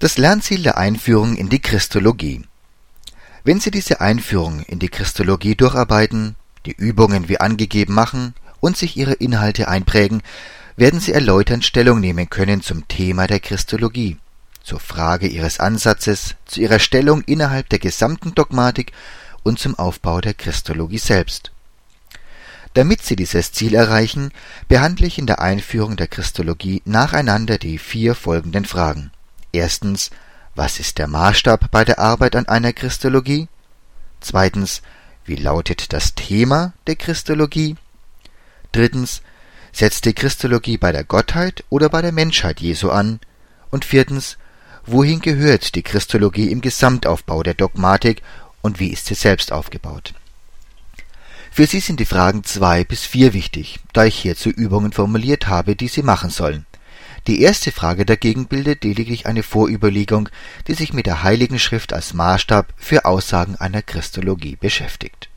Das Lernziel der Einführung in die Christologie. Wenn Sie diese Einführung in die Christologie durcharbeiten, die Übungen wie angegeben machen und sich ihre Inhalte einprägen, werden Sie erläuternd Stellung nehmen können zum Thema der Christologie, zur Frage ihres Ansatzes, zu ihrer Stellung innerhalb der gesamten Dogmatik und zum Aufbau der Christologie selbst. Damit Sie dieses Ziel erreichen, behandle ich in der Einführung der Christologie nacheinander die vier folgenden Fragen Erstens, was ist der Maßstab bei der Arbeit an einer Christologie? Zweitens, wie lautet das Thema der Christologie? Drittens, setzt die Christologie bei der Gottheit oder bei der Menschheit Jesu an? Und viertens, wohin gehört die Christologie im Gesamtaufbau der Dogmatik und wie ist sie selbst aufgebaut? Für Sie sind die Fragen zwei bis vier wichtig, da ich hierzu Übungen formuliert habe, die Sie machen sollen. Die erste Frage dagegen bildet lediglich eine Vorüberlegung, die sich mit der Heiligen Schrift als Maßstab für Aussagen einer Christologie beschäftigt